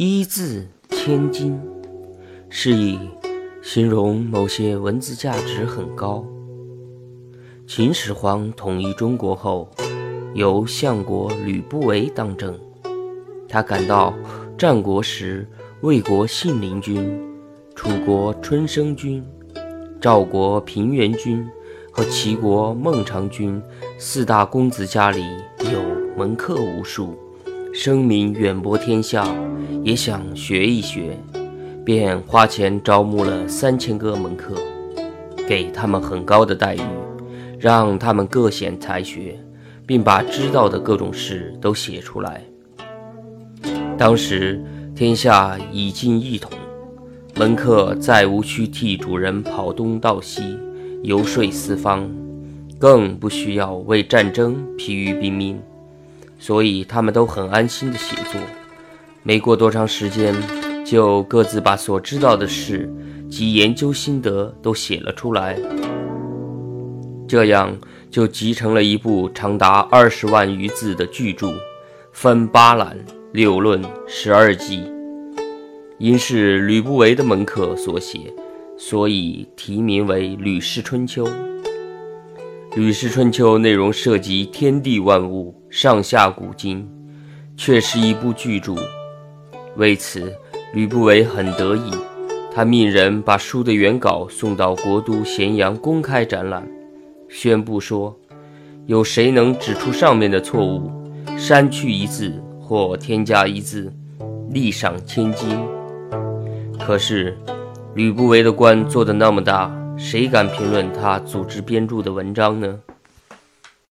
一字千金，是以形容某些文字价值很高。秦始皇统一中国后，由相国吕不韦当政，他感到战国时魏国信陵君、楚国春申君、赵国平原君和齐国孟尝君四大公子家里有门客无数。声名远播天下，也想学一学，便花钱招募了三千个门客，给他们很高的待遇，让他们各显才学，并把知道的各种事都写出来。当时天下已经一统，门客再无需替主人跑东到西游说四方，更不需要为战争疲于奔命。所以他们都很安心的写作，没过多长时间，就各自把所知道的事及研究心得都写了出来，这样就集成了一部长达二十万余字的巨著，分八览、六论、十二集。因是吕不韦的门客所写，所以题名为《吕氏春秋》。《吕氏春秋》内容涉及天地万物、上下古今，却是一部巨著。为此，吕不韦很得意。他命人把书的原稿送到国都咸阳公开展览，宣布说：“有谁能指出上面的错误，删去一字或添加一字，立赏千金。”可是，吕不韦的官做得那么大。谁敢评论他组织编著的文章呢？